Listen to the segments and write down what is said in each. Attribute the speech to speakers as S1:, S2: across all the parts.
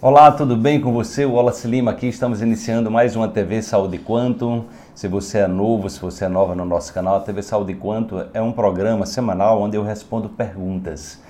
S1: Olá, tudo bem com você? O Wallace Lima aqui. Estamos iniciando mais uma TV Saúde Quanto. Se você é novo, se você é nova no nosso canal, a TV Saúde Quanto é um programa semanal onde eu respondo perguntas.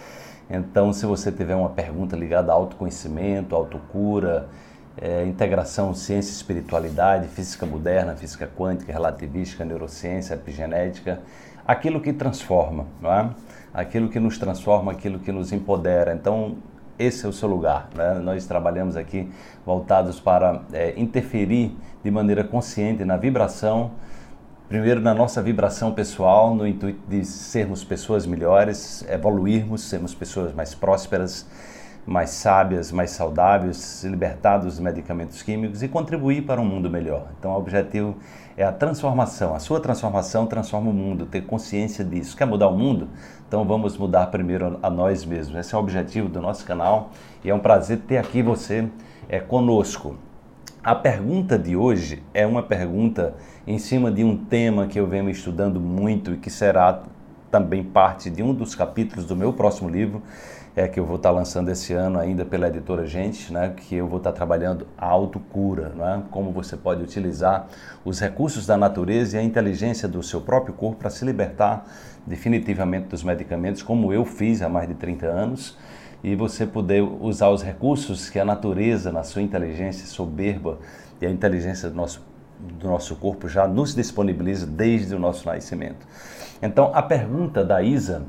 S1: Então, se você tiver uma pergunta ligada a autoconhecimento, autocura, é, integração ciência e espiritualidade, física moderna, física quântica, relativística, neurociência, epigenética, aquilo que transforma, não é? Aquilo que nos transforma, aquilo que nos empodera. Então, esse é o seu lugar. Né? Nós trabalhamos aqui voltados para é, interferir de maneira consciente na vibração, primeiro na nossa vibração pessoal, no intuito de sermos pessoas melhores, evoluirmos, sermos pessoas mais prósperas, mais sábias, mais saudáveis, libertados dos medicamentos químicos e contribuir para um mundo melhor. Então, o objetivo é a transformação. A sua transformação transforma o mundo, ter consciência disso. Quer mudar o mundo? Então vamos mudar primeiro a nós mesmos. Esse é o objetivo do nosso canal e é um prazer ter aqui você é, conosco. A pergunta de hoje é uma pergunta em cima de um tema que eu venho estudando muito e que será também parte de um dos capítulos do meu próximo livro, é, que eu vou estar lançando esse ano ainda pela editora Gente, né, que eu vou estar trabalhando a autocura, né, como você pode utilizar os recursos da natureza e a inteligência do seu próprio corpo para se libertar definitivamente dos medicamentos, como eu fiz há mais de 30 anos, e você poder usar os recursos que a natureza, na sua inteligência soberba e a inteligência do nosso, do nosso corpo já nos disponibiliza desde o nosso nascimento. Então, a pergunta da Isa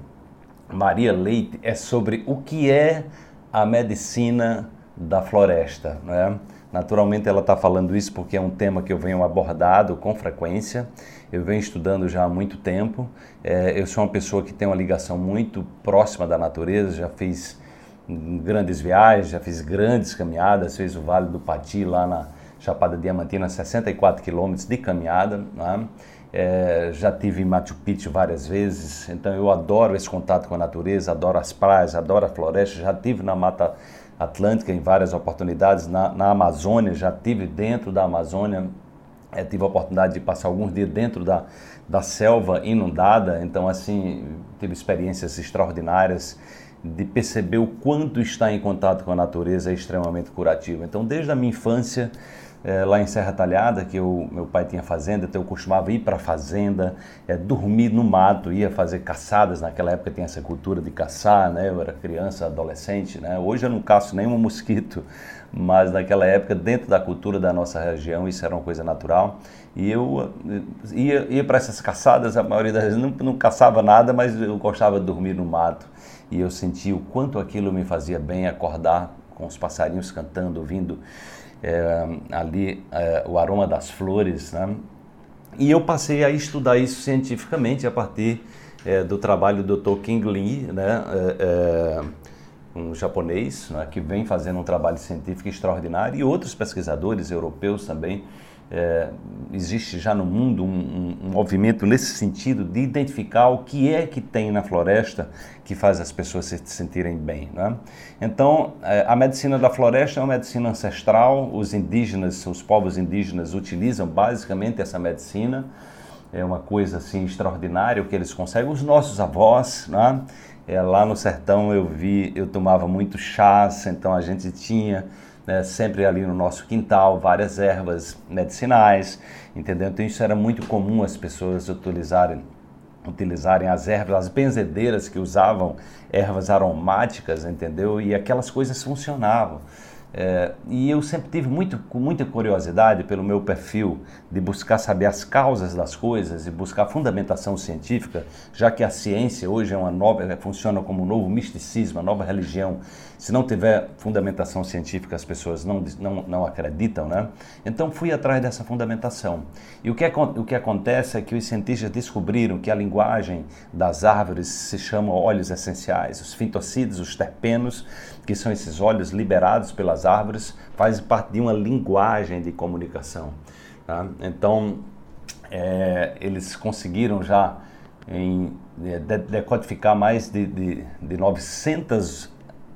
S1: Maria Leite é sobre o que é a medicina da floresta. Né? Naturalmente, ela está falando isso porque é um tema que eu venho abordado com frequência, eu venho estudando já há muito tempo. É, eu sou uma pessoa que tem uma ligação muito próxima da natureza, já fiz grandes viagens, já fiz grandes caminhadas, fiz o Vale do Pati lá na Chapada Diamantina, 64 quilômetros de caminhada. Né? É, já tive em Machu Picchu várias vezes, então eu adoro esse contato com a natureza, adoro as praias, adoro a floresta. Já tive na Mata Atlântica em várias oportunidades, na, na Amazônia, já tive dentro da Amazônia, é, tive a oportunidade de passar alguns dias dentro da, da selva inundada, então assim, tive experiências extraordinárias de perceber o quanto estar em contato com a natureza é extremamente curativo. Então, desde a minha infância, é, lá em Serra Talhada, que eu, meu pai tinha fazenda, então eu costumava ir para a fazenda, é, dormir no mato, ia fazer caçadas. Naquela época tinha essa cultura de caçar, né? Eu era criança, adolescente, né? Hoje eu não caço nenhum mosquito, mas naquela época, dentro da cultura da nossa região, isso era uma coisa natural. E eu eh, ia, ia para essas caçadas, a maioria das vezes não, não caçava nada, mas eu gostava de dormir no mato. E eu sentia o quanto aquilo me fazia bem acordar com os passarinhos cantando, ouvindo é, ali é, o aroma das flores, né? E eu passei a estudar isso cientificamente a partir é, do trabalho do Dr. King Lee, né? É, é, um japonês né? que vem fazendo um trabalho científico extraordinário e outros pesquisadores europeus também é, existe já no mundo um, um, movimento nesse sentido de identificar o que é que tem na floresta que faz as pessoas se sentirem bem. Né? Então, é, a medicina da floresta é uma medicina ancestral, os indígenas, os povos indígenas utilizam basicamente essa medicina, é uma coisa assim extraordinária o que eles conseguem. Os nossos avós, né? é, lá no sertão eu vi, eu tomava muito chás, então a gente tinha né, sempre ali no nosso quintal, várias ervas medicinais, entendeu? Então isso era muito comum as pessoas utilizarem utilizarem as ervas, as benzedeiras que usavam ervas aromáticas, entendeu? E aquelas coisas funcionavam. É, e eu sempre tive muito, muita curiosidade pelo meu perfil de buscar saber as causas das coisas e buscar fundamentação científica, já que a ciência hoje é uma nova, funciona como um novo misticismo, uma nova religião. Se não tiver fundamentação científica, as pessoas não, não, não acreditam, né? Então fui atrás dessa fundamentação. E o que, o que acontece é que os cientistas descobriram que a linguagem das árvores se chama óleos essenciais, os fitocídios, os terpenos, que são esses óleos liberados pelas árvores, fazem parte de uma linguagem de comunicação. Tá? Então, é, eles conseguiram já em, é, de, decodificar mais de, de, de 900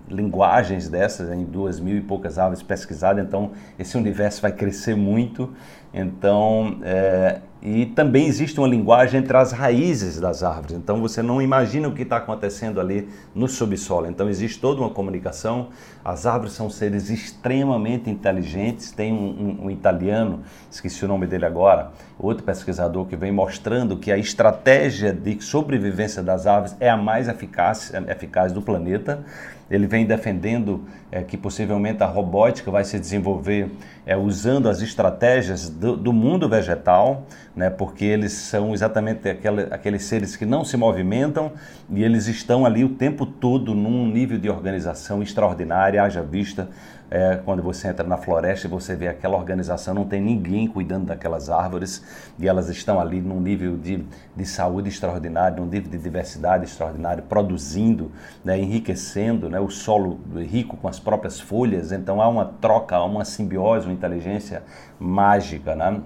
S1: linguagens dessas em duas mil e poucas árvores pesquisadas, então esse universo vai crescer muito. Então, é, e também existe uma linguagem entre as raízes das árvores. Então você não imagina o que está acontecendo ali no subsolo. Então existe toda uma comunicação. As árvores são seres extremamente inteligentes. Tem um, um, um italiano, esqueci o nome dele agora, outro pesquisador que vem mostrando que a estratégia de sobrevivência das árvores é a mais eficaz, eficaz do planeta. Ele vem defendendo é, que possivelmente a robótica vai se desenvolver é, usando as estratégias do, do, mundo vegetal, né, porque eles são exatamente aquele, aqueles seres que não se movimentam e eles estão ali o tempo todo num nível de organização extraordinária, haja vista é, quando você entra na floresta e você vê aquela organização, não tem ninguém cuidando daquelas árvores e elas estão ali num nível de, de saúde extraordinário, num nível de diversidade extraordinário, produzindo, né, enriquecendo né, o solo rico com as próprias folhas. Então há uma troca, há uma simbiose, uma inteligência mágica. Né?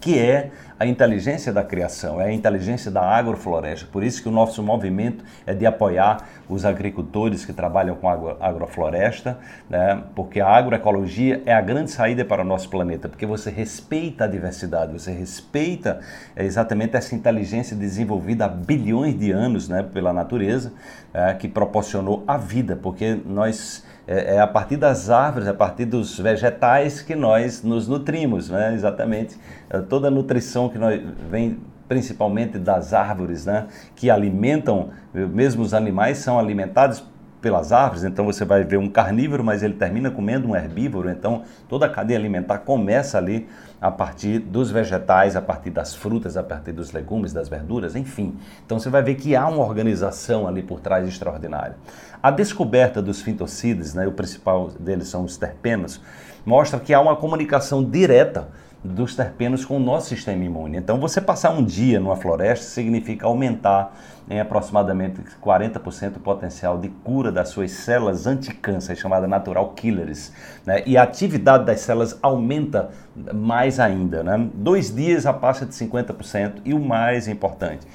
S1: Que é a inteligência da criação, é a inteligência da agrofloresta. Por isso que o nosso movimento é de apoiar os agricultores que trabalham com agro, agrofloresta, né? porque a agroecologia é a grande saída para o nosso planeta, porque você respeita a diversidade, você respeita exatamente essa inteligência desenvolvida há bilhões de anos né, pela natureza, é, que proporcionou a vida, porque nós é, é, a partir das árvores, a partir dos vegetais que nós nos nutrimos, né? exatamente. É, toda a nutrição que nós vem principalmente das árvores, né? que alimentam, mesmo os animais são alimentados pelas árvores, então você vai ver um carnívoro, mas ele termina comendo um herbívoro, então toda a cadeia alimentar começa ali a partir dos vegetais, a partir das frutas, a partir dos legumes, das verduras, enfim. Então você vai ver que há uma organização ali por trás extraordinária. A descoberta dos fitocidas, né, o principal deles são os terpenos, mostra que há uma comunicação direta dos terpenos com o nosso sistema imune. Então, você passar um dia numa floresta significa aumentar em aproximadamente 40% o potencial de cura das suas células anticâncer, chamada natural killers. Né? E a atividade das células aumenta mais ainda. Né? Dois dias já passa de 50%. E o mais importante,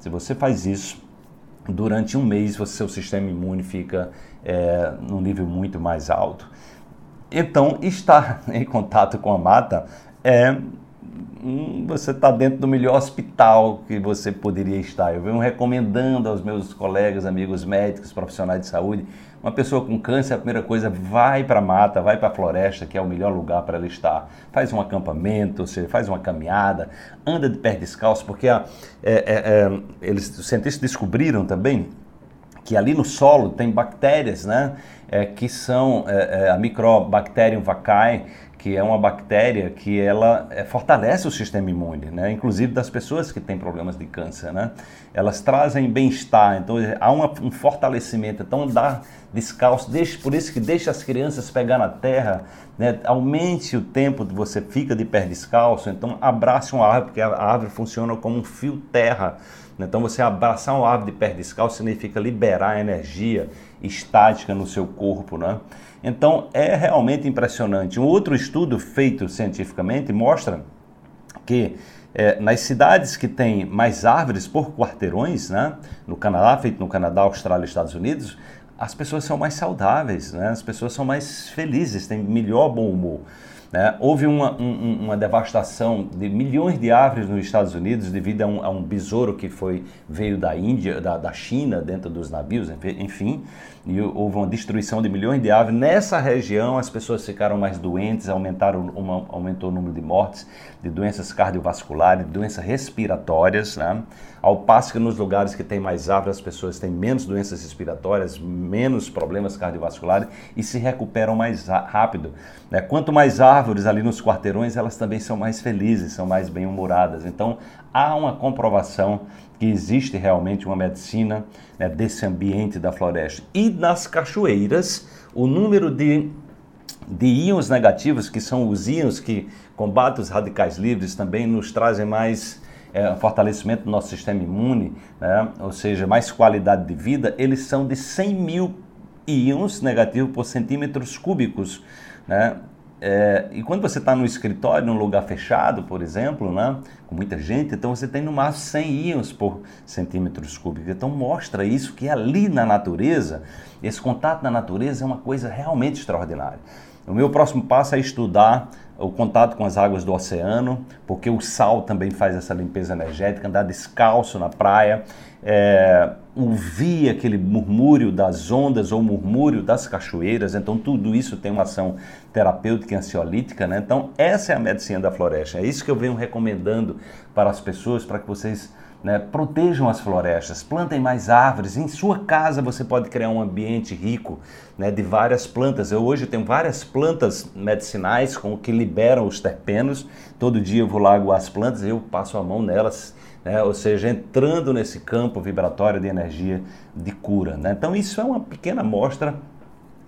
S1: se você faz isso durante um mês, o seu sistema imune fica é, num nível muito mais alto. Então, estar em contato com a mata é hum, você está dentro do melhor hospital que você poderia estar. Eu venho recomendando aos meus colegas, amigos médicos, profissionais de saúde, uma pessoa com câncer, a primeira coisa, vai para a mata, vai para a floresta, que é o melhor lugar para ela estar. Faz um acampamento, ou seja, faz uma caminhada, anda de pé descalço, porque a, é, é, é, eles, os cientistas descobriram também que ali no solo tem bactérias, né? É, que são é, é, a Microbacterium vaccae, que é uma bactéria que ela é, fortalece o sistema imune, né? inclusive das pessoas que têm problemas de câncer. Né? Elas trazem bem-estar, então há uma, um fortalecimento. Então, andar descalço, deixe, por isso que deixe as crianças pegar na terra, né? aumente o tempo que você fica de pé descalço, então abrace uma árvore, porque a árvore funciona como um fio terra. Então, você abraçar uma árvore de pé descalço significa liberar energia estática no seu corpo. Né? Então é realmente impressionante. Um outro estudo feito cientificamente mostra que é, nas cidades que têm mais árvores por quarteirões, né, no Canadá, feito no Canadá, Austrália Estados Unidos, as pessoas são mais saudáveis, né, as pessoas são mais felizes, têm melhor bom humor. Né? Houve uma, um, uma devastação de milhões de árvores nos Estados Unidos devido a um, a um besouro que foi, veio da Índia, da, da China, dentro dos navios, enfim, e houve uma destruição de milhões de árvores. Nessa região, as pessoas ficaram mais doentes, aumentaram uma, aumentou o número de mortes de doenças cardiovasculares, de doenças respiratórias, né? ao passo que nos lugares que tem mais árvores, as pessoas têm menos doenças respiratórias, menos problemas cardiovasculares e se recuperam mais rápido. Né? Quanto mais árvores ali nos quarteirões, elas também são mais felizes, são mais bem-humoradas. Então, há uma comprovação que existe realmente uma medicina né, desse ambiente da floresta. E nas cachoeiras, o número de, de íons negativos, que são os íons que combatem os radicais livres, também nos trazem mais é, fortalecimento do nosso sistema imune, né, ou seja, mais qualidade de vida, eles são de 100 mil íons negativos por centímetros cúbicos. Né? É, e quando você está no escritório, num lugar fechado, por exemplo, né, com muita gente, então você tem no máximo 100 íons por centímetros cúbicos. Então mostra isso que ali na natureza, esse contato na natureza é uma coisa realmente extraordinária. O meu próximo passo é estudar o contato com as águas do oceano, porque o sal também faz essa limpeza energética, andar descalço na praia, é, ouvir aquele murmúrio das ondas ou murmúrio das cachoeiras, então tudo isso tem uma ação terapêutica e ansiolítica, né? Então essa é a medicina da floresta, é isso que eu venho recomendando para as pessoas, para que vocês né, protejam as florestas, plantem mais árvores. Em sua casa você pode criar um ambiente rico né, de várias plantas. Eu hoje tenho várias plantas medicinais com que liberam os terpenos. Todo dia eu vou lá aguar as plantas e eu passo a mão nelas. Né, ou seja, entrando nesse campo vibratório de energia de cura. Né? Então, isso é uma pequena amostra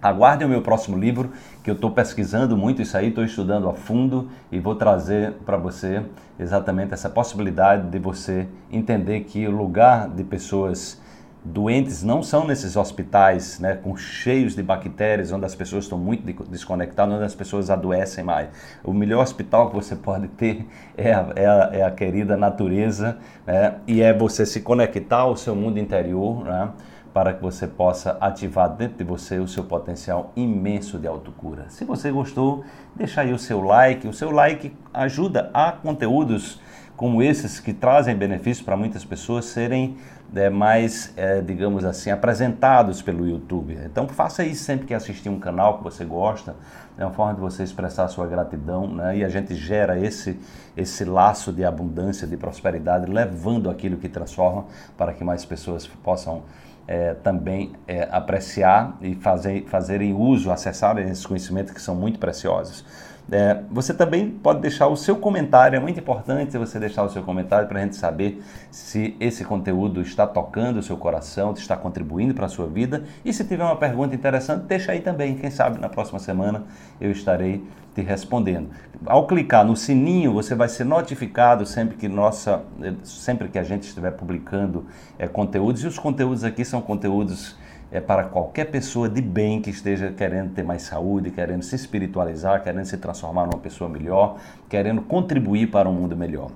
S1: Aguardem o meu próximo livro, que eu estou pesquisando muito isso aí, estou estudando a fundo e vou trazer para você exatamente essa possibilidade de você entender que o lugar de pessoas doentes não são nesses hospitais né, com cheios de bactérias, onde as pessoas estão muito desconectadas, onde as pessoas adoecem mais. O melhor hospital que você pode ter é a, é a, é a querida natureza né, e é você se conectar ao seu mundo interior. Né, para que você possa ativar dentro de você o seu potencial imenso de autocura. Se você gostou, deixa aí o seu like. O seu like ajuda a conteúdos como esses que trazem benefícios para muitas pessoas serem é, mais, é, digamos assim, apresentados pelo YouTube. Então faça isso sempre que assistir um canal que você gosta, é uma forma de você expressar sua gratidão, né? e a gente gera esse, esse laço de abundância, de prosperidade, levando aquilo que transforma para que mais pessoas possam é, também é, apreciar e fazer, fazerem uso, acessarem esses conhecimentos que são muito preciosos. É, você também pode deixar o seu comentário, é muito importante você deixar o seu comentário para a gente saber se esse conteúdo está tocando o seu coração, está contribuindo para a sua vida. E se tiver uma pergunta interessante, deixa aí também. Quem sabe na próxima semana eu estarei te respondendo. Ao clicar no sininho, você vai ser notificado sempre que nossa, sempre que a gente estiver publicando é, conteúdos. E os conteúdos aqui são conteúdos é para qualquer pessoa de bem que esteja querendo ter mais saúde, querendo se espiritualizar, querendo se transformar numa pessoa melhor, querendo contribuir para um mundo melhor.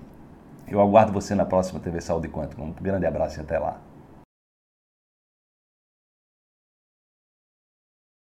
S1: Eu aguardo você na próxima TV Saúde Quântica. Um grande abraço e até lá.